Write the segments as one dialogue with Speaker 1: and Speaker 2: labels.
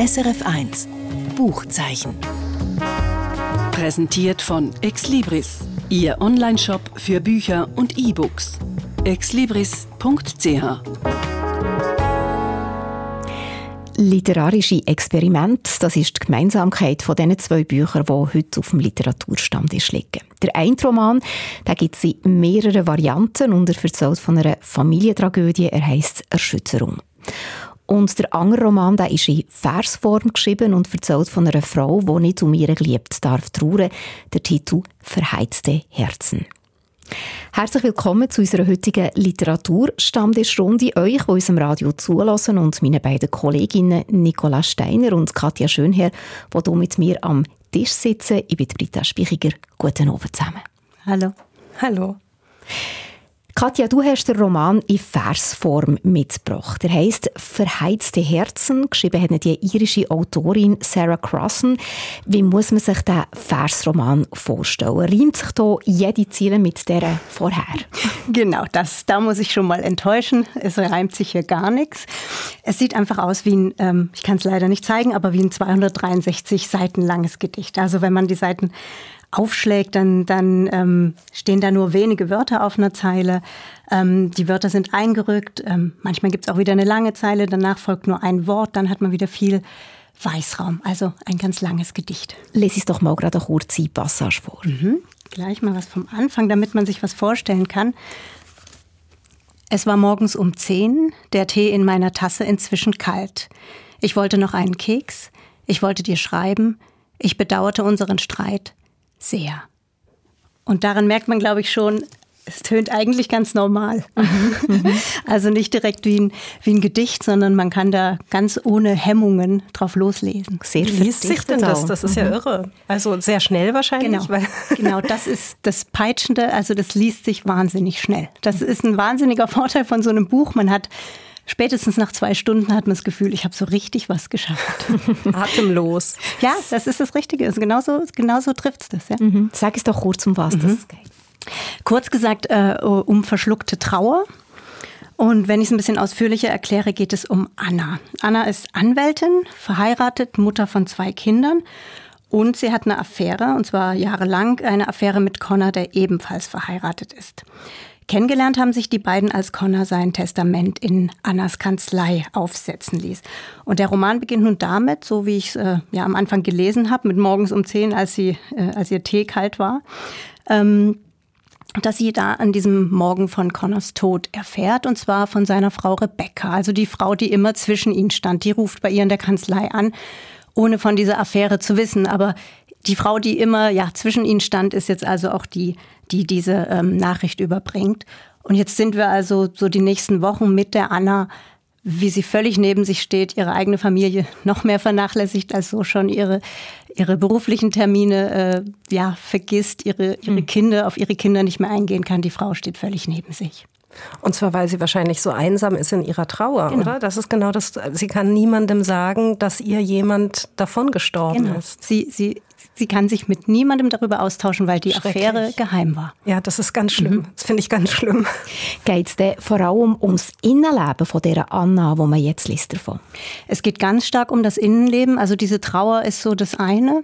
Speaker 1: SRF 1 Buchzeichen.
Speaker 2: Präsentiert von Exlibris, Ihr Onlineshop für Bücher und E-Books. exlibris.ch
Speaker 3: Literarische Experiment, das ist die Gemeinsamkeit von diesen zwei Büchern, die heute auf dem Literaturstammtisch liegen. Der eine Roman, der gibt es in mehreren Varianten und er erzählt von einer Familientragödie, er heisst «Erschütterung». Und der andere Roman, der ist in Versform geschrieben und erzählt von einer Frau, die nicht um ihre Geliebte darf trauern. Der Titel «Verheizte Herzen». Herzlich willkommen zu unserer heutigen Literaturstammtischrunde. Euch, die uns im Radio zulassen und meine beiden Kolleginnen Nicola Steiner und Katja Schönherr, die hier mit mir am Tisch sitzen. Ich bin Britta Spichiger. Guten Abend zusammen.
Speaker 4: Hallo. Hallo.
Speaker 3: Katja, du hast den Roman in Versform mitgebracht. Er heisst «Verheizte Herzen», geschrieben hat die irische Autorin Sarah Crossan. Wie muss man sich diesen Versroman vorstellen? Reimt sich da jede Ziele mit der vorher?
Speaker 4: Genau, das, da muss ich schon mal enttäuschen. Es reimt sich hier gar nichts. Es sieht einfach aus wie ein, ähm, ich kann es leider nicht zeigen, aber wie ein 263 Seiten langes Gedicht. Also wenn man die Seiten aufschlägt, dann, dann ähm, stehen da nur wenige Wörter auf einer Zeile. Ähm, die Wörter sind eingerückt. Ähm, manchmal gibt es auch wieder eine lange Zeile, danach folgt nur ein Wort, dann hat man wieder viel Weißraum. Also ein ganz langes Gedicht.
Speaker 3: Lese es doch mal gerade eine kurze Passage vor.
Speaker 4: Mhm. Gleich mal was vom Anfang, damit man sich was vorstellen kann. Es war morgens um zehn, der Tee in meiner Tasse inzwischen kalt. Ich wollte noch einen Keks, ich wollte dir schreiben, ich bedauerte unseren Streit sehr. Und daran merkt man, glaube ich, schon, es tönt eigentlich ganz normal. Mhm. also nicht direkt wie ein, wie ein Gedicht, sondern man kann da ganz ohne Hemmungen drauf loslesen.
Speaker 5: Sehr wie liest sich denn das? Das ist ja mhm. irre. Also sehr schnell wahrscheinlich.
Speaker 4: Genau. genau, das ist das Peitschende. Also das liest sich wahnsinnig schnell. Das ist ein wahnsinniger Vorteil von so einem Buch. Man hat spätestens nach zwei Stunden hat man das Gefühl, ich habe so richtig was geschafft.
Speaker 5: Atemlos.
Speaker 4: Ja, das ist das Richtige. Also genauso, genauso trifft es das. Ja.
Speaker 3: Mhm. Sag es doch kurz, um was mhm. das geht.
Speaker 4: Kurz gesagt, äh, um verschluckte Trauer. Und wenn ich es ein bisschen ausführlicher erkläre, geht es um Anna. Anna ist Anwältin, verheiratet, Mutter von zwei Kindern. Und sie hat eine Affäre, und zwar jahrelang eine Affäre mit Connor, der ebenfalls verheiratet ist. Kennengelernt haben sich die beiden, als Connor sein Testament in Annas Kanzlei aufsetzen ließ. Und der Roman beginnt nun damit, so wie ich es äh, ja am Anfang gelesen habe, mit morgens um zehn, als, sie, äh, als ihr Tee kalt war. Ähm, dass sie da an diesem Morgen von Connors Tod erfährt, und zwar von seiner Frau Rebecca, also die Frau, die immer zwischen ihnen stand. Die ruft bei ihr in der Kanzlei an, ohne von dieser Affäre zu wissen. Aber die Frau, die immer ja zwischen ihnen stand, ist jetzt also auch die, die diese ähm, Nachricht überbringt. Und jetzt sind wir also so die nächsten Wochen mit der Anna, wie sie völlig neben sich steht, ihre eigene Familie noch mehr vernachlässigt als so schon ihre, ihre beruflichen Termine, äh, ja, vergisst, ihre, ihre hm. Kinder, auf ihre Kinder nicht mehr eingehen kann. Die Frau steht völlig neben sich.
Speaker 5: Und zwar, weil sie wahrscheinlich so einsam ist in ihrer Trauer, genau. oder? Das ist genau das. Sie kann niemandem sagen, dass ihr jemand davon gestorben genau. ist.
Speaker 4: Sie, sie Sie kann sich mit niemandem darüber austauschen, weil die Affäre geheim war.
Speaker 5: Ja, das ist ganz schlimm. Mhm. Das finde ich ganz schlimm.
Speaker 3: Geht es denn vor allem ums Innenleben von dieser Anna, wo man jetzt liest davon?
Speaker 4: Es geht ganz stark um das Innenleben. Also diese Trauer ist so das eine.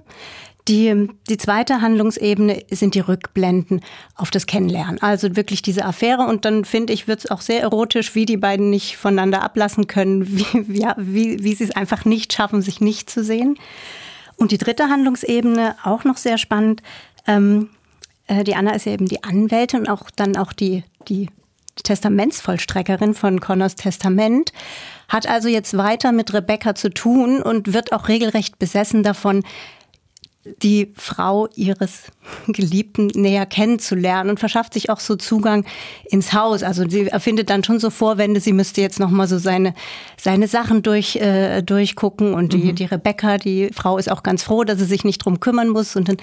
Speaker 4: Die, die zweite Handlungsebene sind die Rückblenden auf das Kennenlernen. Also wirklich diese Affäre. Und dann finde ich, wird es auch sehr erotisch, wie die beiden nicht voneinander ablassen können, wie, wie, wie, wie sie es einfach nicht schaffen, sich nicht zu sehen. Und die dritte Handlungsebene, auch noch sehr spannend, ähm, äh, die Anna ist ja eben die Anwältin und auch dann auch die, die Testamentsvollstreckerin von Connors Testament, hat also jetzt weiter mit Rebecca zu tun und wird auch regelrecht besessen davon, die Frau ihres Geliebten näher kennenzulernen und verschafft sich auch so Zugang ins Haus. Also sie erfindet dann schon so Vorwände, sie müsste jetzt noch mal so seine seine Sachen durch äh, durchgucken und die mhm. die Rebecca, die Frau ist auch ganz froh, dass sie sich nicht drum kümmern muss und dann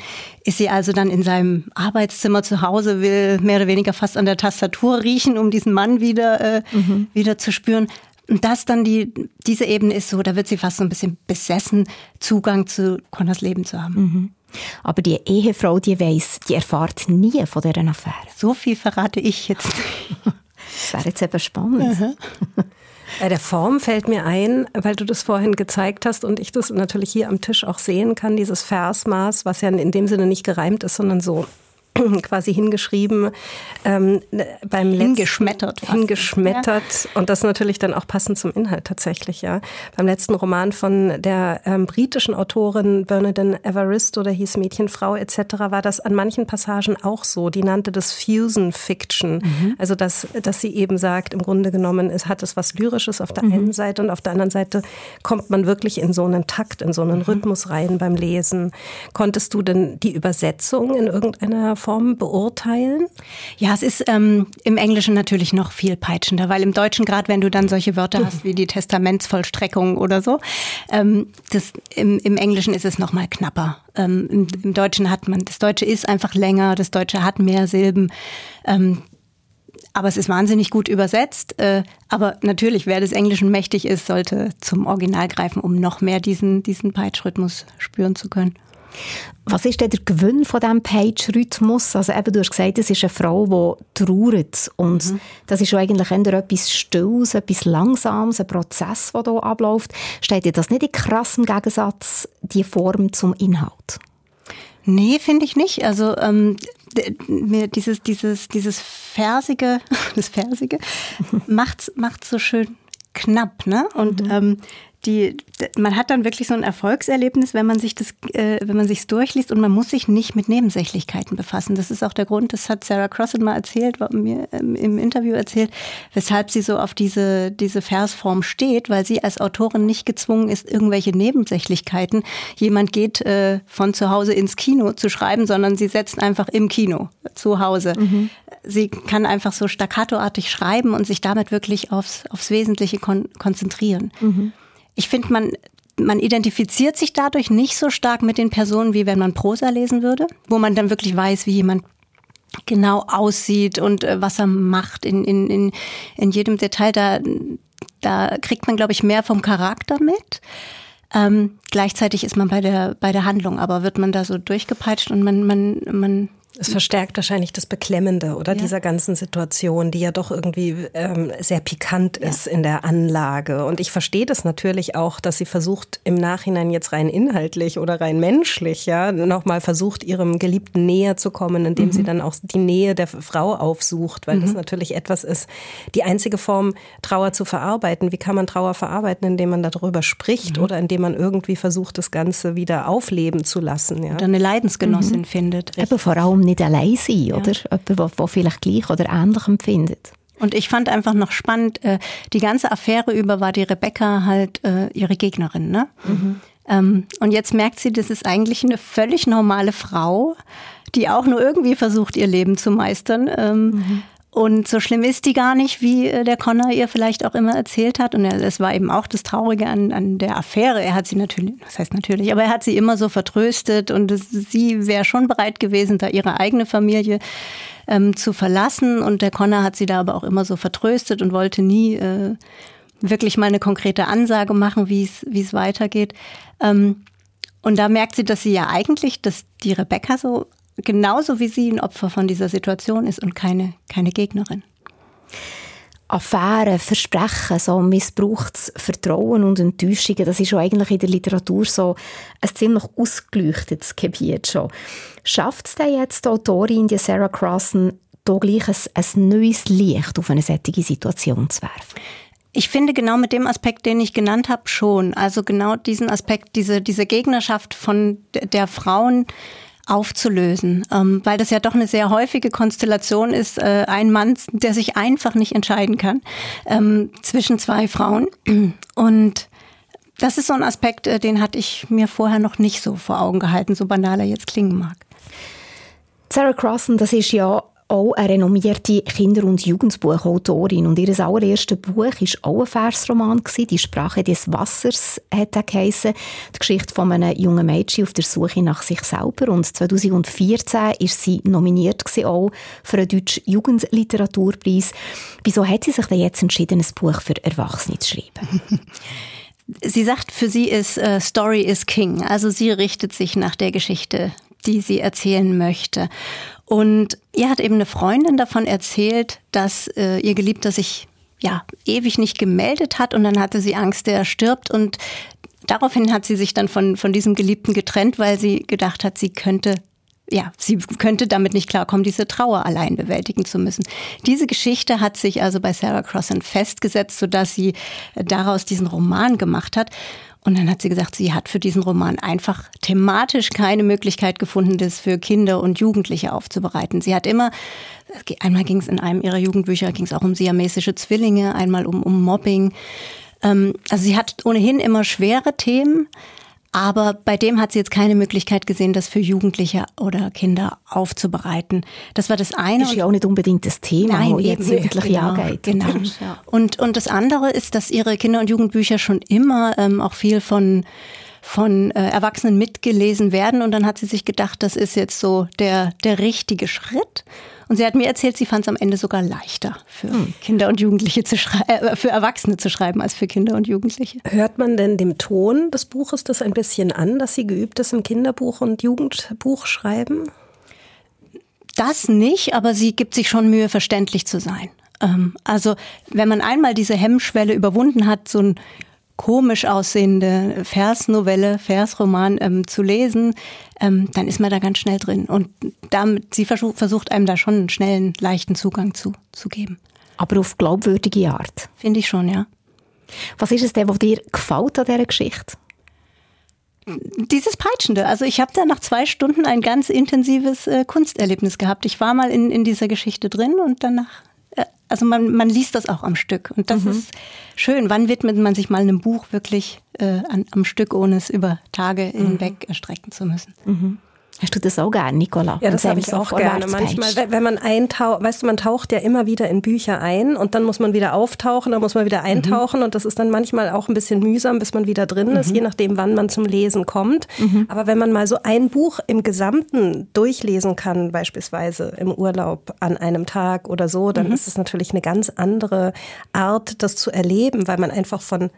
Speaker 4: ist sie also dann in seinem Arbeitszimmer zu Hause, will mehr oder weniger fast an der Tastatur riechen, um diesen Mann wieder äh, mhm. wieder zu spüren. Und das dann die, diese Ebene ist so, da wird sie fast so ein bisschen besessen, Zugang zu Connors Leben zu haben. Mhm.
Speaker 3: Aber die Ehefrau, die weiß, die erfahrt nie von dieser Affäre.
Speaker 4: So viel verrate ich jetzt.
Speaker 3: das wäre jetzt eben spannend.
Speaker 5: Bei der Form fällt mir ein, weil du das vorhin gezeigt hast und ich das natürlich hier am Tisch auch sehen kann, dieses Versmaß, was ja in dem Sinne nicht gereimt ist, sondern so quasi hingeschrieben, ähm, beim
Speaker 4: hingeschmettert,
Speaker 5: fast, hingeschmettert ja. und das natürlich dann auch passend zum Inhalt tatsächlich, ja. Beim letzten Roman von der ähm, britischen Autorin Bernadette Evaristo, der hieß Mädchenfrau etc., war das an manchen Passagen auch so. Die nannte das Fusion Fiction, mhm. also dass, dass sie eben sagt, im Grunde genommen es hat es was Lyrisches auf der mhm. einen Seite und auf der anderen Seite kommt man wirklich in so einen Takt, in so einen mhm. Rhythmus rein beim Lesen. Konntest du denn die Übersetzung in irgendeiner Form beurteilen?
Speaker 4: Ja, es ist ähm, im Englischen natürlich noch viel peitschender, weil im Deutschen, gerade wenn du dann solche Wörter hast wie die Testamentsvollstreckung oder so, ähm, das, im, im Englischen ist es noch mal knapper. Ähm, im, im, Deutschen hat man, das Deutsche ist einfach länger, das Deutsche hat mehr Silben. Ähm, aber es ist wahnsinnig gut übersetzt. Äh, aber natürlich, wer des Englischen mächtig ist, sollte zum Original greifen, um noch mehr diesen, diesen Peitschrhythmus spüren zu können.
Speaker 3: Was ist denn der Gewinn von diesem Page-Rhythmus? Also eben, du hast gesagt, es ist eine Frau, die trauert. Und mhm. das ist eigentlich eher etwas Stilles, etwas Langsames, ein Prozess, der hier abläuft. Steht dir das nicht in krassem Gegensatz, die Form zum Inhalt?
Speaker 4: Nee, finde ich nicht. Also ähm, mir dieses, dieses, dieses Versige, das Versige macht macht so schön knapp, ne? Und mhm. ähm, die, man hat dann wirklich so ein Erfolgserlebnis, wenn man sich das, äh, wenn man sich's durchliest und man muss sich nicht mit Nebensächlichkeiten befassen. Das ist auch der Grund, das hat Sarah Crossett mal erzählt, mir ähm, im Interview erzählt, weshalb sie so auf diese, diese Versform steht, weil sie als Autorin nicht gezwungen ist, irgendwelche Nebensächlichkeiten, jemand geht äh, von zu Hause ins Kino zu schreiben, sondern sie setzt einfach im Kino zu Hause. Mhm. Sie kann einfach so staccatoartig schreiben und sich damit wirklich aufs, aufs Wesentliche kon konzentrieren. Mhm ich finde, man, man identifiziert sich dadurch nicht so stark mit den Personen, wie wenn man Prosa lesen würde, wo man dann wirklich weiß, wie jemand genau aussieht und äh, was er macht in, in, in, in jedem Detail. Da, da kriegt man, glaube ich, mehr vom Charakter mit. Ähm, gleichzeitig ist man bei der, bei der Handlung, aber wird man da so durchgepeitscht und man, man, man
Speaker 5: es verstärkt wahrscheinlich das Beklemmende oder ja. dieser ganzen Situation, die ja doch irgendwie ähm, sehr pikant ist ja. in der Anlage. Und ich verstehe das natürlich auch, dass sie versucht, im Nachhinein jetzt rein inhaltlich oder rein menschlich, ja, nochmal versucht, ihrem Geliebten näher zu kommen, indem mhm. sie dann auch die Nähe der Frau aufsucht, weil mhm. das natürlich etwas ist, die einzige Form, Trauer zu verarbeiten. Wie kann man Trauer verarbeiten, indem man darüber spricht mhm. oder indem man irgendwie versucht, das Ganze wieder aufleben zu lassen, ja?
Speaker 4: Oder eine Leidensgenossin mhm. findet.
Speaker 3: Eben vor allem nicht allein sein, ja. oder? Jemand, der vielleicht gleich oder ähnlich empfindet.
Speaker 4: Und ich fand einfach noch spannend, äh, die ganze Affäre über war die Rebecca halt äh, ihre Gegnerin. Ne? Mhm. Ähm, und jetzt merkt sie, das ist eigentlich eine völlig normale Frau, die auch nur irgendwie versucht, ihr Leben zu meistern. Ähm, mhm. Und so schlimm ist die gar nicht, wie äh, der Connor ihr vielleicht auch immer erzählt hat. Und es war eben auch das Traurige an, an der Affäre. Er hat sie natürlich, das heißt natürlich, aber er hat sie immer so vertröstet und sie wäre schon bereit gewesen, da ihre eigene Familie ähm, zu verlassen. Und der Connor hat sie da aber auch immer so vertröstet und wollte nie äh, wirklich mal eine konkrete Ansage machen, wie es weitergeht. Ähm, und da merkt sie, dass sie ja eigentlich, dass die Rebecca so genauso wie sie ein Opfer von dieser Situation ist und keine, keine Gegnerin.
Speaker 3: Affären, Versprechen, so missbrauchtes Vertrauen und Enttäuschungen, das ist schon eigentlich in der Literatur so ein ziemlich ausgeleuchtetes Gebiet schon. Schafft es denn jetzt die Autorin, die Sarah Crossan, da gleich ein, ein neues Licht auf eine solche Situation zu werfen?
Speaker 4: Ich finde genau mit dem Aspekt, den ich genannt habe, schon. Also genau diesen Aspekt, diese, diese Gegnerschaft von der Frauen, aufzulösen, ähm, weil das ja doch eine sehr häufige Konstellation ist, äh, ein Mann, der sich einfach nicht entscheiden kann ähm, zwischen zwei Frauen. Und das ist so ein Aspekt, äh, den hatte ich mir vorher noch nicht so vor Augen gehalten, so banal er jetzt klingen mag.
Speaker 3: Sarah Crossan, das ist ja auch eine renommierte Kinder- und Jugendbuchautorin. Und ihr allererstes Buch war auch ein Versroman. «Die Sprache des Wassers» hat er geheissen. Die Geschichte von einem jungen Mädchen auf der Suche nach sich selber. Und 2014 ist sie nominiert auch für einen deutschen Jugendliteraturpreis. Wieso hat sie sich denn jetzt entschieden, ein Buch für Erwachsene zu schreiben?
Speaker 4: Sie sagt, für sie ist uh, Story is King. Also sie richtet sich nach der Geschichte, die sie erzählen möchte. Und ihr hat eben eine Freundin davon erzählt, dass äh, ihr Geliebter sich ja ewig nicht gemeldet hat und dann hatte sie Angst, der stirbt und daraufhin hat sie sich dann von, von diesem Geliebten getrennt, weil sie gedacht hat, sie könnte ja, sie könnte damit nicht klarkommen, diese Trauer allein bewältigen zu müssen. Diese Geschichte hat sich also bei Sarah Crossan festgesetzt, sodass sie daraus diesen Roman gemacht hat. Und dann hat sie gesagt, sie hat für diesen Roman einfach thematisch keine Möglichkeit gefunden, das für Kinder und Jugendliche aufzubereiten. Sie hat immer, einmal ging es in einem ihrer Jugendbücher, ging es auch um siamesische Zwillinge, einmal um, um Mobbing. Ähm, also sie hat ohnehin immer schwere Themen, aber bei dem hat sie jetzt keine Möglichkeit gesehen, das für Jugendliche oder Kinder aufzubereiten. Das war das eine.
Speaker 3: Das ist ja auch nicht unbedingt das Thema, Nein, wo jetzt wirklich genau, angeht.
Speaker 4: Genau. Und, und das andere ist, dass ihre Kinder- und Jugendbücher schon immer ähm, auch viel von von äh, Erwachsenen mitgelesen werden. Und dann hat sie sich gedacht, das ist jetzt so der, der richtige Schritt. Und sie hat mir erzählt, sie fand es am Ende sogar leichter für hm. Kinder und Jugendliche zu schreiben, äh, für Erwachsene zu schreiben als für Kinder und Jugendliche.
Speaker 5: Hört man denn dem Ton des Buches das ein bisschen an, dass sie geübt ist im Kinderbuch und Jugendbuch schreiben?
Speaker 4: Das nicht, aber sie gibt sich schon Mühe, verständlich zu sein. Ähm, also wenn man einmal diese Hemmschwelle überwunden hat, so ein komisch aussehende Versnovelle, Versroman ähm, zu lesen, ähm, dann ist man da ganz schnell drin. Und damit, sie versucht, versucht einem da schon einen schnellen, leichten Zugang zu, zu geben.
Speaker 3: Aber auf glaubwürdige Art?
Speaker 4: Finde ich schon, ja.
Speaker 3: Was ist es denn, was dir gefällt an dieser Geschichte?
Speaker 4: Dieses Peitschende. Also ich habe da nach zwei Stunden ein ganz intensives äh, Kunsterlebnis gehabt. Ich war mal in, in dieser Geschichte drin und danach also man, man liest das auch am Stück. Und das mhm. ist schön. Wann widmet man sich mal einem Buch wirklich äh, an, am Stück, ohne es über Tage mhm. hinweg erstrecken zu müssen?
Speaker 3: Mhm. Hast du das auch gerne, Nicola?
Speaker 5: Ja, das habe ich auch gerne. Manchmal, wenn man eintaucht, weißt du, man taucht ja immer wieder in Bücher ein und dann muss man wieder auftauchen, dann muss man wieder eintauchen mhm. und das ist dann manchmal auch ein bisschen mühsam, bis man wieder drin ist, mhm. je nachdem, wann man zum Lesen kommt. Mhm. Aber wenn man mal so ein Buch im Gesamten durchlesen kann, beispielsweise im Urlaub an einem Tag oder so, dann mhm. ist es natürlich eine ganz andere Art, das zu erleben, weil man einfach von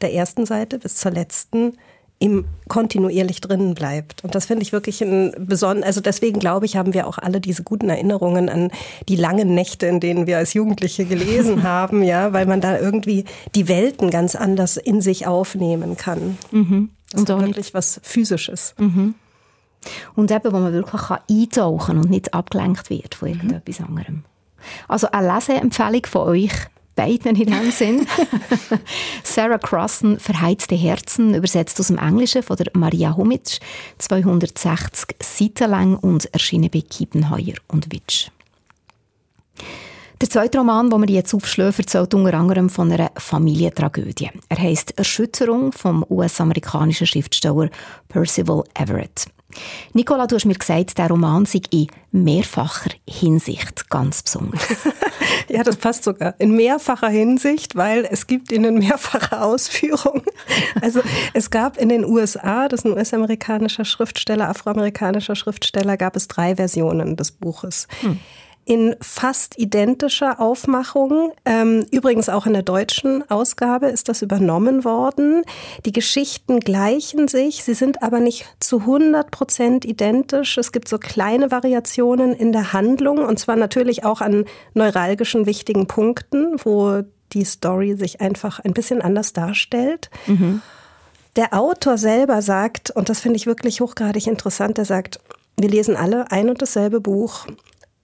Speaker 5: der ersten Seite bis zur letzten im kontinuierlich drinnen bleibt. Und das finde ich wirklich ein besonders, also deswegen glaube ich, haben wir auch alle diese guten Erinnerungen an die langen Nächte, in denen wir als Jugendliche gelesen haben, ja, weil man da irgendwie die Welten ganz anders in sich aufnehmen kann. Mhm. Das und ist wirklich nicht. was Physisches. Mhm.
Speaker 3: Und eben, wo man wirklich eintauchen kann und nicht abgelenkt wird von mhm. irgendetwas anderem. Also eine Leseempfehlung von euch beiden in dem Sinn. Sarah Crossan, Verheizte Herzen, übersetzt aus dem Englischen von der Maria Humitsch, 260 Seiten lang und erschienen bei Kiepenheuer und Witsch. Der zweite Roman, den wir jetzt aufschlagen, erzählt unter anderem von einer Familientragödie. Er heißt Erschütterung vom US-amerikanischen Schriftsteller Percival Everett. Nicola, du hast mir gesagt, der Roman sei in mehrfacher Hinsicht ganz besonders.
Speaker 5: ja, das passt sogar. In mehrfacher Hinsicht, weil es gibt ihnen mehrfache Ausführungen. Also es gab in den USA, das ist ein US-amerikanischer Schriftsteller, afroamerikanischer Schriftsteller, gab es drei Versionen des Buches. Hm in fast identischer Aufmachung. Ähm, übrigens auch in der deutschen Ausgabe ist das übernommen worden. Die Geschichten gleichen sich, sie sind aber nicht zu 100 Prozent identisch. Es gibt so kleine Variationen in der Handlung und zwar natürlich auch an neuralgischen wichtigen Punkten, wo die Story sich einfach ein bisschen anders darstellt. Mhm. Der Autor selber sagt, und das finde ich wirklich hochgradig interessant, er sagt, wir lesen alle ein und dasselbe Buch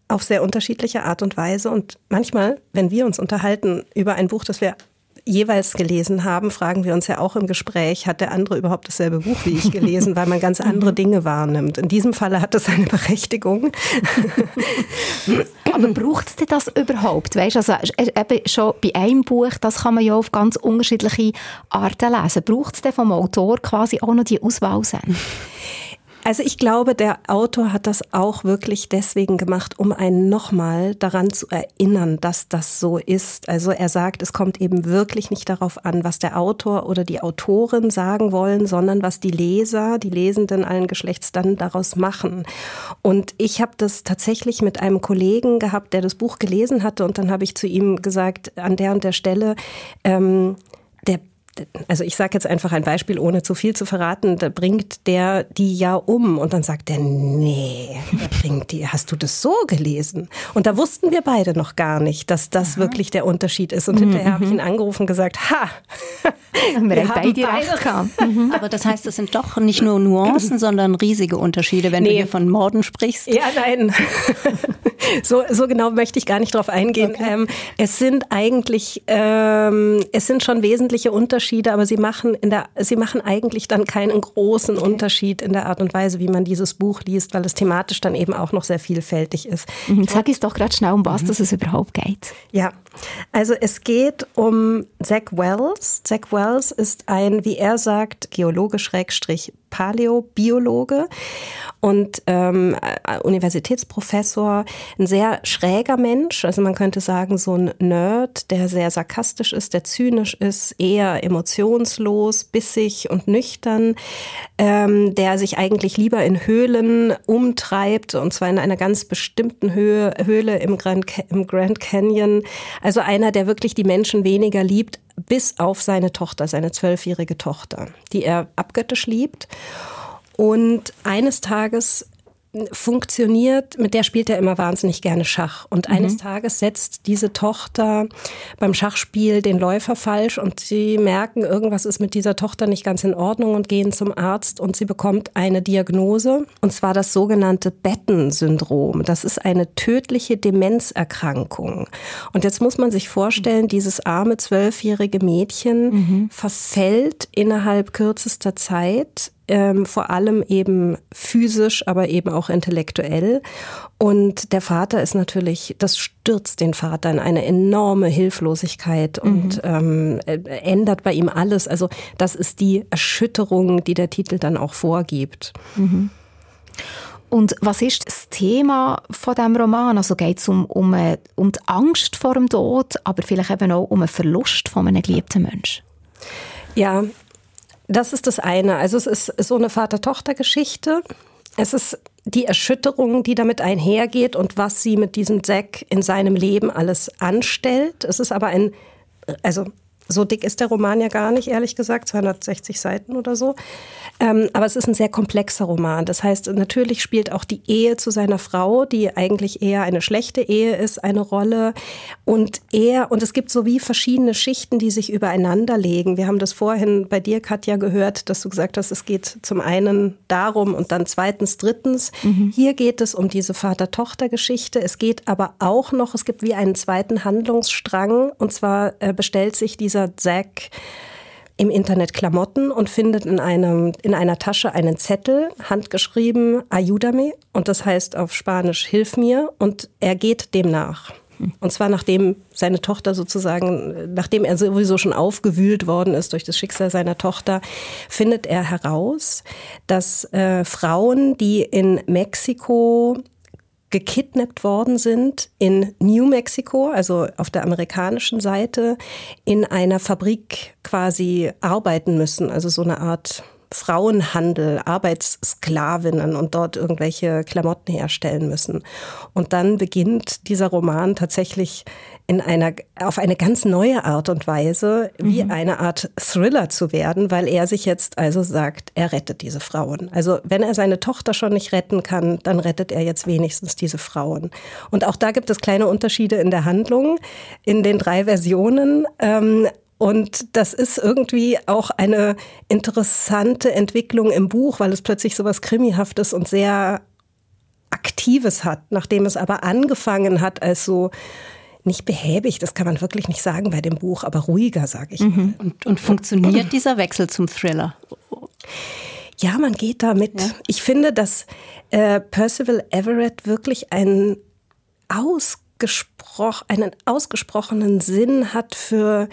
Speaker 5: auf sehr unterschiedliche Art und Weise. Und manchmal, wenn wir uns unterhalten über ein Buch, das wir jeweils gelesen haben, fragen wir uns ja auch im Gespräch, hat der andere überhaupt dasselbe Buch wie ich gelesen, weil man ganz andere mhm. Dinge wahrnimmt. In diesem Falle hat es eine Berechtigung.
Speaker 3: Aber braucht es das überhaupt? Weißt, also eben schon bei einem Buch, das kann man ja auf ganz unterschiedliche Arten lesen. Braucht es denn vom Autor quasi auch noch die Auswahl sein?
Speaker 5: Also ich glaube, der Autor hat das auch wirklich deswegen gemacht, um einen nochmal daran zu erinnern, dass das so ist. Also er sagt, es kommt eben wirklich nicht darauf an, was der Autor oder die Autorin sagen wollen, sondern was die Leser, die Lesenden allen Geschlechts dann daraus machen. Und ich habe das tatsächlich mit einem Kollegen gehabt, der das Buch gelesen hatte und dann habe ich zu ihm gesagt, an der und der Stelle, ähm, also ich sage jetzt einfach ein Beispiel, ohne zu viel zu verraten, da bringt der die ja um und dann sagt er, nee, er bringt die, hast du das so gelesen? Und da wussten wir beide noch gar nicht, dass das Aha. wirklich der Unterschied ist. Und mhm. hinterher habe ich ihn angerufen und gesagt, ha,
Speaker 4: wir, wir haben beide recht mhm. Aber das heißt, es sind doch nicht nur Nuancen, sondern riesige Unterschiede, wenn nee. du hier von Morden sprichst.
Speaker 5: Ja, nein. so, so genau möchte ich gar nicht drauf eingehen. Okay. Ähm, es sind eigentlich, ähm, es sind schon wesentliche Unterschiede, aber sie machen in der, sie machen eigentlich dann keinen großen okay. Unterschied in der Art und Weise, wie man dieses Buch liest, weil es thematisch dann eben auch noch sehr vielfältig ist.
Speaker 3: Mhm. Sag es doch gerade schnell, um was mhm. es überhaupt geht.
Speaker 5: Ja, also es geht um Zach Wells. Zach Wells ist ein, wie er sagt, Geologe Schrägstrich Paläobiologe und ähm, äh, Universitätsprofessor, ein sehr schräger Mensch, also man könnte sagen so ein Nerd, der sehr sarkastisch ist, der zynisch ist, eher emotionslos, bissig und nüchtern, ähm, der sich eigentlich lieber in Höhlen umtreibt und zwar in einer ganz bestimmten Höhe, Höhle im Grand, im Grand Canyon. Also einer, der wirklich die Menschen weniger liebt bis auf seine Tochter, seine zwölfjährige Tochter, die er abgöttisch liebt. Und eines Tages funktioniert, mit der spielt er immer wahnsinnig gerne Schach. Und mhm. eines Tages setzt diese Tochter beim Schachspiel den Läufer falsch und sie merken, irgendwas ist mit dieser Tochter nicht ganz in Ordnung und gehen zum Arzt und sie bekommt eine Diagnose und zwar das sogenannte Betten-Syndrom. Das ist eine tödliche Demenzerkrankung. Und jetzt muss man sich vorstellen, dieses arme zwölfjährige Mädchen mhm. verfällt innerhalb kürzester Zeit ähm, vor allem eben physisch, aber eben auch intellektuell. Und der Vater ist natürlich, das stürzt den Vater in eine enorme Hilflosigkeit und mhm. ähm, ändert bei ihm alles. Also das ist die Erschütterung, die der Titel dann auch vorgibt. Mhm.
Speaker 3: Und was ist das Thema von dem Roman? Also geht es um, um, äh, um die Angst vor dem Tod, aber vielleicht eben auch um einen Verlust von einem geliebten Menschen?
Speaker 5: Ja, das ist das eine. Also es ist so eine Vater-Tochter-Geschichte. Es ist die Erschütterung, die damit einhergeht und was sie mit diesem Zack in seinem Leben alles anstellt. Es ist aber ein, also so dick ist der Roman ja gar nicht, ehrlich gesagt, 260 Seiten oder so. Ähm, aber es ist ein sehr komplexer Roman. Das heißt, natürlich spielt auch die Ehe zu seiner Frau, die eigentlich eher eine schlechte Ehe ist, eine Rolle. Und er, und es gibt so wie verschiedene Schichten, die sich übereinander legen. Wir haben das vorhin bei dir, Katja, gehört, dass du gesagt hast, es geht zum einen darum und dann zweitens, drittens. Mhm. Hier geht es um diese Vater-Tochter-Geschichte. Es geht aber auch noch, es gibt wie einen zweiten Handlungsstrang. Und zwar äh, bestellt sich dieser Zack im Internet Klamotten und findet in, einem, in einer Tasche einen Zettel, handgeschrieben, Ayúdame, und das heißt auf Spanisch, Hilf mir, und er geht dem nach. Und zwar nachdem seine Tochter sozusagen, nachdem er sowieso schon aufgewühlt worden ist durch das Schicksal seiner Tochter, findet er heraus, dass äh, Frauen, die in Mexiko gekidnappt worden sind in New Mexico, also auf der amerikanischen Seite, in einer Fabrik quasi arbeiten müssen, also so eine Art Frauenhandel, Arbeitssklavinnen und dort irgendwelche Klamotten herstellen müssen. Und dann beginnt dieser Roman tatsächlich in einer, auf eine ganz neue Art und Weise wie mhm. eine Art Thriller zu werden, weil er sich jetzt also sagt, er rettet diese Frauen. Also wenn er seine Tochter schon nicht retten kann, dann rettet er jetzt wenigstens diese Frauen. Und auch da gibt es kleine Unterschiede in der Handlung, in den drei Versionen. Ähm, und das ist irgendwie auch eine interessante Entwicklung im Buch, weil es plötzlich so was Krimihaftes und sehr Aktives hat, nachdem es aber angefangen hat als so nicht behäbig, das kann man wirklich nicht sagen bei dem Buch, aber ruhiger, sage ich. Mhm.
Speaker 4: Und, und funktioniert dieser Wechsel zum Thriller?
Speaker 5: Ja, man geht damit. Ja. Ich finde, dass äh, Percival Everett wirklich einen, ausgespro einen ausgesprochenen Sinn hat für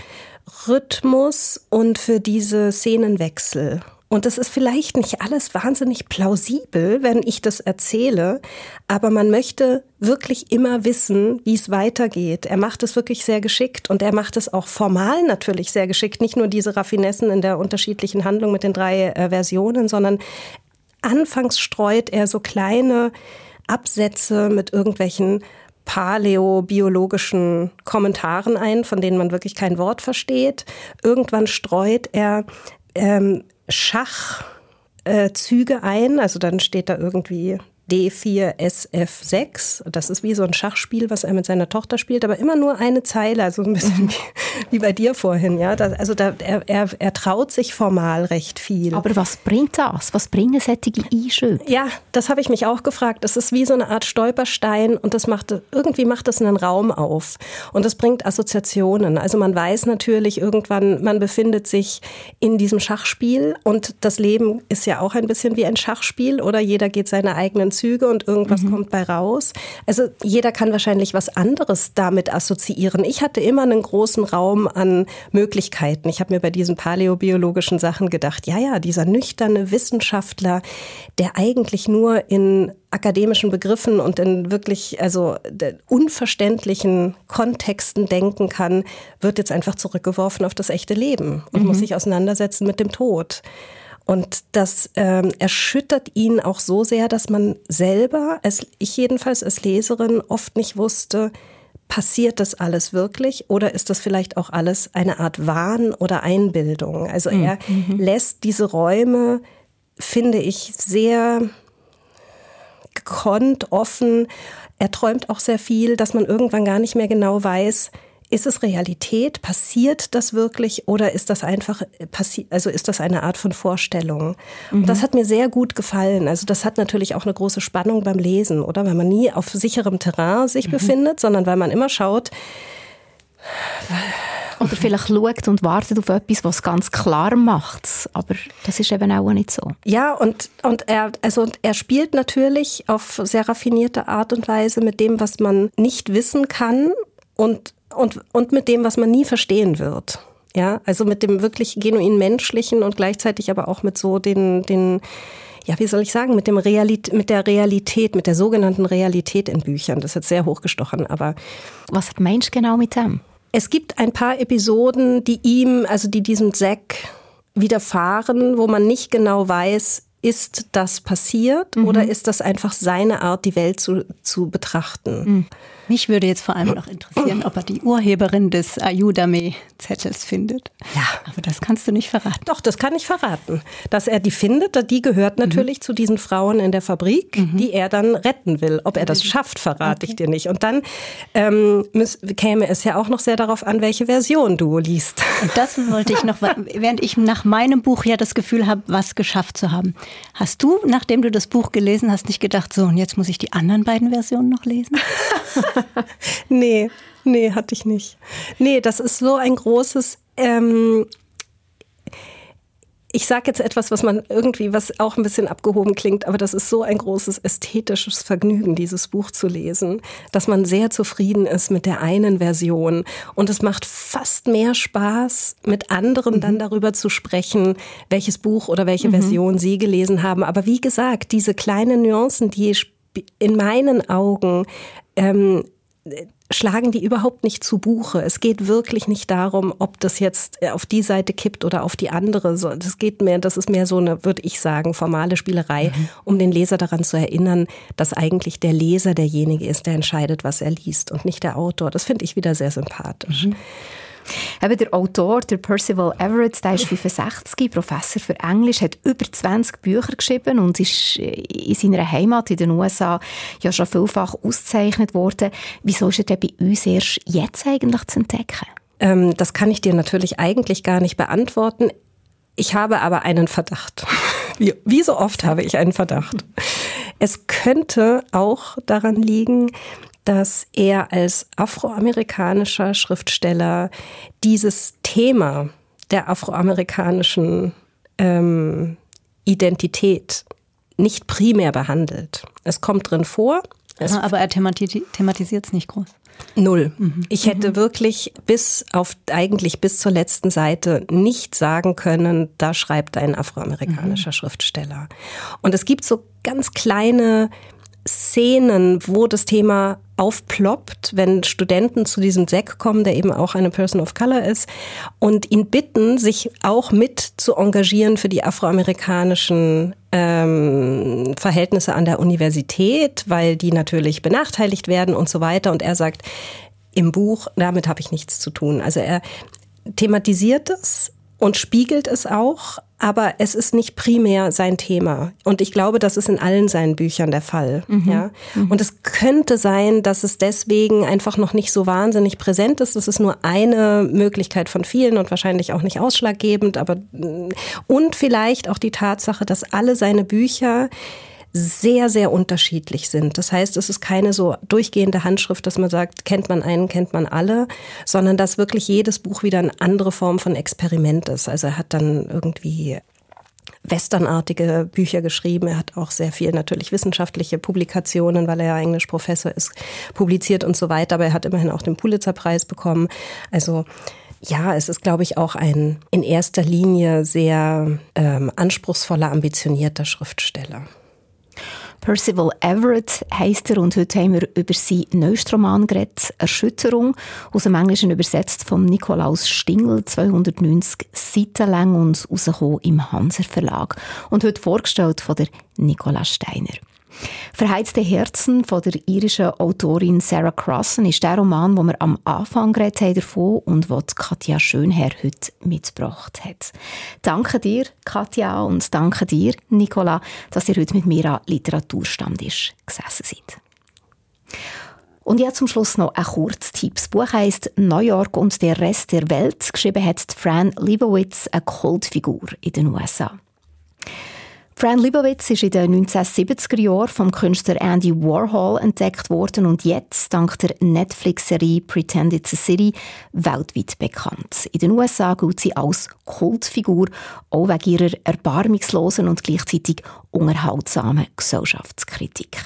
Speaker 5: Rhythmus und für diese Szenenwechsel. Und das ist vielleicht nicht alles wahnsinnig plausibel, wenn ich das erzähle, aber man möchte wirklich immer wissen, wie es weitergeht. Er macht es wirklich sehr geschickt und er macht es auch formal natürlich sehr geschickt. Nicht nur diese Raffinessen in der unterschiedlichen Handlung mit den drei äh, Versionen, sondern anfangs streut er so kleine Absätze mit irgendwelchen paläobiologischen Kommentaren ein, von denen man wirklich kein Wort versteht. Irgendwann streut er ähm, Schachzüge ein, also dann steht da irgendwie D4 SF6. Das ist wie so ein Schachspiel, was er mit seiner Tochter spielt, aber immer nur eine Zeile, also ein bisschen wie, wie bei dir vorhin. Ja? Das, also da, er, er, er traut sich formal recht viel.
Speaker 3: Aber was bringt das? Was bringen solche Einschübe?
Speaker 5: Ja, das habe ich mich auch gefragt. Das ist wie so eine Art Stolperstein und das macht, irgendwie macht das einen Raum auf. Und das bringt Assoziationen. Also man weiß natürlich irgendwann, man befindet sich in diesem Schachspiel und das Leben ist ja auch ein bisschen wie ein Schachspiel oder jeder geht seine eigenen Züge und irgendwas mhm. kommt bei raus. Also jeder kann wahrscheinlich was anderes damit assoziieren. Ich hatte immer einen großen Raum an Möglichkeiten. Ich habe mir bei diesen paläobiologischen Sachen gedacht, ja, ja, dieser nüchterne Wissenschaftler, der eigentlich nur in akademischen Begriffen und in wirklich also unverständlichen Kontexten denken kann, wird jetzt einfach zurückgeworfen auf das echte Leben und mhm. muss sich auseinandersetzen mit dem Tod. Und das ähm, erschüttert ihn auch so sehr, dass man selber, als ich jedenfalls als Leserin, oft nicht wusste, passiert das alles wirklich oder ist das vielleicht auch alles eine Art Wahn oder Einbildung? Also mhm. er mhm. lässt diese Räume, finde ich, sehr gekonnt, offen. Er träumt auch sehr viel, dass man irgendwann gar nicht mehr genau weiß, ist es Realität? Passiert das wirklich oder ist das einfach also ist das eine Art von Vorstellung? Mhm. Und das hat mir sehr gut gefallen. Also das hat natürlich auch eine große Spannung beim Lesen, oder? Weil man nie auf sicherem Terrain sich mhm. befindet, sondern weil man immer schaut,
Speaker 3: oder vielleicht schaut und wartet auf etwas, was ganz klar macht. Aber das ist eben auch nicht so.
Speaker 5: Ja, und, und er, also er spielt natürlich auf sehr raffinierte Art und Weise mit dem, was man nicht wissen kann und und, und mit dem, was man nie verstehen wird. Ja, also mit dem wirklich genuin menschlichen und gleichzeitig aber auch mit so den, den, ja, wie soll ich sagen, mit dem Realit mit der Realität, mit der sogenannten Realität in Büchern. Das ist jetzt sehr hochgestochen, aber.
Speaker 3: Was meinst du genau mit dem?
Speaker 5: Es gibt ein paar Episoden, die ihm, also die diesem Zack widerfahren, wo man nicht genau weiß, ist das passiert mhm. oder ist das einfach seine Art, die Welt zu, zu betrachten?
Speaker 4: Mhm. Mich würde jetzt vor allem noch interessieren, ob er die Urheberin des Ayudame-Zettels findet.
Speaker 5: Ja.
Speaker 4: Aber das kannst du nicht verraten.
Speaker 5: Doch, das kann ich verraten. Dass er die findet, die gehört mhm. natürlich mhm. zu diesen Frauen in der Fabrik, mhm. die er dann retten will. Ob er das schafft, verrate okay. ich dir nicht. Und dann ähm, müß, käme es ja auch noch sehr darauf an, welche Version du liest.
Speaker 4: Und das wollte ich noch, während ich nach meinem Buch ja das Gefühl habe, was geschafft zu haben. Hast du, nachdem du das Buch gelesen hast, nicht gedacht, so, und jetzt muss ich die anderen beiden Versionen noch lesen?
Speaker 5: nee, nee, hatte ich nicht. Nee, das ist so ein großes. Ähm, ich sage jetzt etwas, was man irgendwie, was auch ein bisschen abgehoben klingt, aber das ist so ein großes ästhetisches Vergnügen, dieses Buch zu lesen, dass man sehr zufrieden ist mit der einen Version. Und es macht fast mehr Spaß, mit anderen mhm. dann darüber zu sprechen, welches Buch oder welche mhm. Version sie gelesen haben. Aber wie gesagt, diese kleinen Nuancen, die in meinen Augen ähm, schlagen die überhaupt nicht zu Buche. Es geht wirklich nicht darum, ob das jetzt auf die Seite kippt oder auf die andere. Das geht mehr, das ist mehr so eine, würde ich sagen, formale Spielerei, mhm. um den Leser daran zu erinnern, dass eigentlich der Leser derjenige ist, der entscheidet, was er liest und nicht der Autor. Das finde ich wieder sehr sympathisch. Mhm.
Speaker 3: Eben der Autor, der Percival Everett, der ist 65, Professor für Englisch, hat über 20 Bücher geschrieben und ist in seiner Heimat in den USA ja schon vielfach ausgezeichnet worden. Wieso ist er denn bei uns erst jetzt eigentlich zu entdecken?
Speaker 5: Ähm, das kann ich dir natürlich eigentlich gar nicht beantworten. Ich habe aber einen Verdacht. Wie, wie so oft habe ich einen Verdacht. Es könnte auch daran liegen, dass er als afroamerikanischer Schriftsteller dieses Thema der afroamerikanischen ähm, Identität nicht primär behandelt. Es kommt drin vor.
Speaker 4: aber er thematisiert es nicht groß.
Speaker 5: Null. Mhm. Ich hätte mhm. wirklich bis auf eigentlich bis zur letzten Seite nicht sagen können, da schreibt ein afroamerikanischer mhm. Schriftsteller. Und es gibt so ganz kleine Szenen, wo das Thema aufploppt, wenn Studenten zu diesem Sek kommen, der eben auch eine Person of Color ist, und ihn bitten, sich auch mit zu engagieren für die afroamerikanischen ähm, Verhältnisse an der Universität, weil die natürlich benachteiligt werden und so weiter. Und er sagt, im Buch, damit habe ich nichts zu tun. Also er thematisiert es und spiegelt es auch, aber es ist nicht primär sein Thema. Und ich glaube, das ist in allen seinen Büchern der Fall. Mhm. Ja? Mhm. Und es könnte sein, dass es deswegen einfach noch nicht so wahnsinnig präsent ist. Das ist nur eine Möglichkeit von vielen und wahrscheinlich auch nicht ausschlaggebend. Aber und vielleicht auch die Tatsache, dass alle seine Bücher sehr, sehr unterschiedlich sind. Das heißt, es ist keine so durchgehende Handschrift, dass man sagt, kennt man einen, kennt man alle, sondern dass wirklich jedes Buch wieder eine andere Form von Experiment ist. Also er hat dann irgendwie westernartige Bücher geschrieben. Er hat auch sehr viel natürlich wissenschaftliche Publikationen, weil er ja Englischprofessor ist, publiziert und so weiter. Aber er hat immerhin auch den Pulitzerpreis bekommen. Also ja, es ist, glaube ich, auch ein in erster Linie sehr ähm, anspruchsvoller, ambitionierter Schriftsteller.
Speaker 3: Percival Everett heisst er und heute haben wir über seinen neuesten Roman geredet, «Erschütterung», aus dem Englischen übersetzt von Nikolaus Stingel, 290 Seiten lang und rausgekommen im Hanser Verlag und heute vorgestellt von der Nicola Steiner. Verheizte Herzen von der irischen Autorin Sarah Crossan ist der Roman, wo wir am Anfang geredet haben davon und wo Katja Schönherr heute mitgebracht hat. Danke dir, Katja, und danke dir, Nicola, dass ihr heute mit mir an Literaturstammtisch gesessen seid. Und jetzt zum Schluss noch ein Kurztipp. Das Buch heisst New York und der Rest der Welt. Geschrieben hat Fran Lebowitz, eine Kultfigur in den USA. Fran Libowitz ist in den 1970er Jahren vom Künstler Andy Warhol entdeckt worden und jetzt, dank der Netflix-Serie Pretend It's a City, weltweit bekannt. In den USA gilt sie als Kultfigur, auch wegen ihrer erbarmungslosen und gleichzeitig unterhaltsamen Gesellschaftskritik.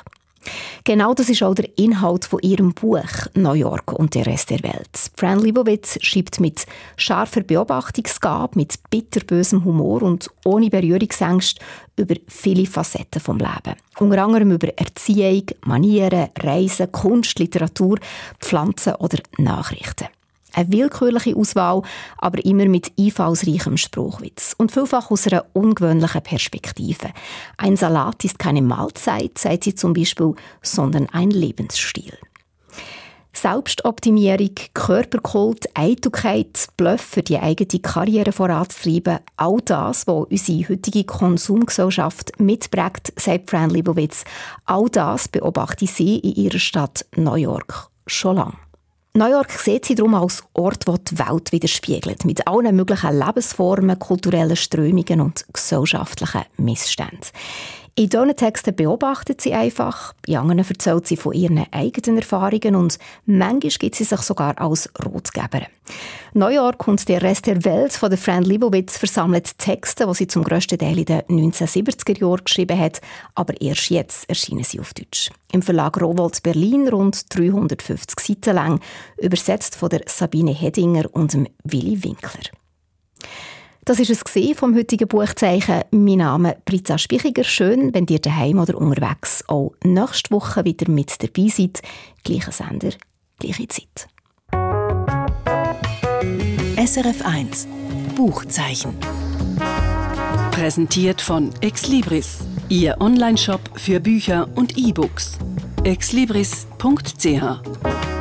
Speaker 3: Genau das ist auch der Inhalt von ihrem Buch New York und der Rest der Welt. Fran Lebowitz schreibt mit scharfer Beobachtungsgabe, mit bitterbösem Humor und ohne Berührungsängste über viele Facetten vom Leben. Unter anderem über Erziehung, Manieren, Reisen, Kunst, Literatur, Pflanzen oder Nachrichten. Eine willkürliche Auswahl, aber immer mit einfallsreichem Spruchwitz. Und vielfach aus einer ungewöhnlichen Perspektive. Ein Salat ist keine Mahlzeit, sagt sie zum Beispiel, sondern ein Lebensstil. Selbstoptimierung, Körperkult, Eitelkeit, Bluff für die eigene Karriere voranzutreiben, all das, was unsere heutige Konsumgesellschaft mitprägt, sagt Fran Libowitz, all das beobachte sie in ihrer Stadt New York schon lange. New York sieht sie darum als Ort, der die Welt widerspiegelt, mit allen möglichen Lebensformen, kulturellen Strömungen und gesellschaftlichen Missständen. In diesen Texten beobachtet sie einfach, in anderen erzählt sie von ihren eigenen Erfahrungen und manchmal gibt sie sich sogar als Rotgeber. New York und der Rest der Welt von der Fran Libowitz versammelt Texte, die sie zum grössten Teil in den 1970er Jahren geschrieben hat, aber erst jetzt erscheinen sie auf Deutsch. Im Verlag Rowold Berlin rund 350 Seiten lang, übersetzt von der Sabine Hedinger und dem Willi Winkler. Das ist es vom heutigen Buchzeichen. Mein Name ist Britza Spichiger. Schön, wenn ihr daheim oder unterwegs auch nächste Woche wieder mit dabei seid. Gleicher Sender, gleiche Zeit.
Speaker 1: SRF 1 Buchzeichen.
Speaker 2: Präsentiert von Exlibris, Ihr Onlineshop für Bücher und E-Books. exlibris.ch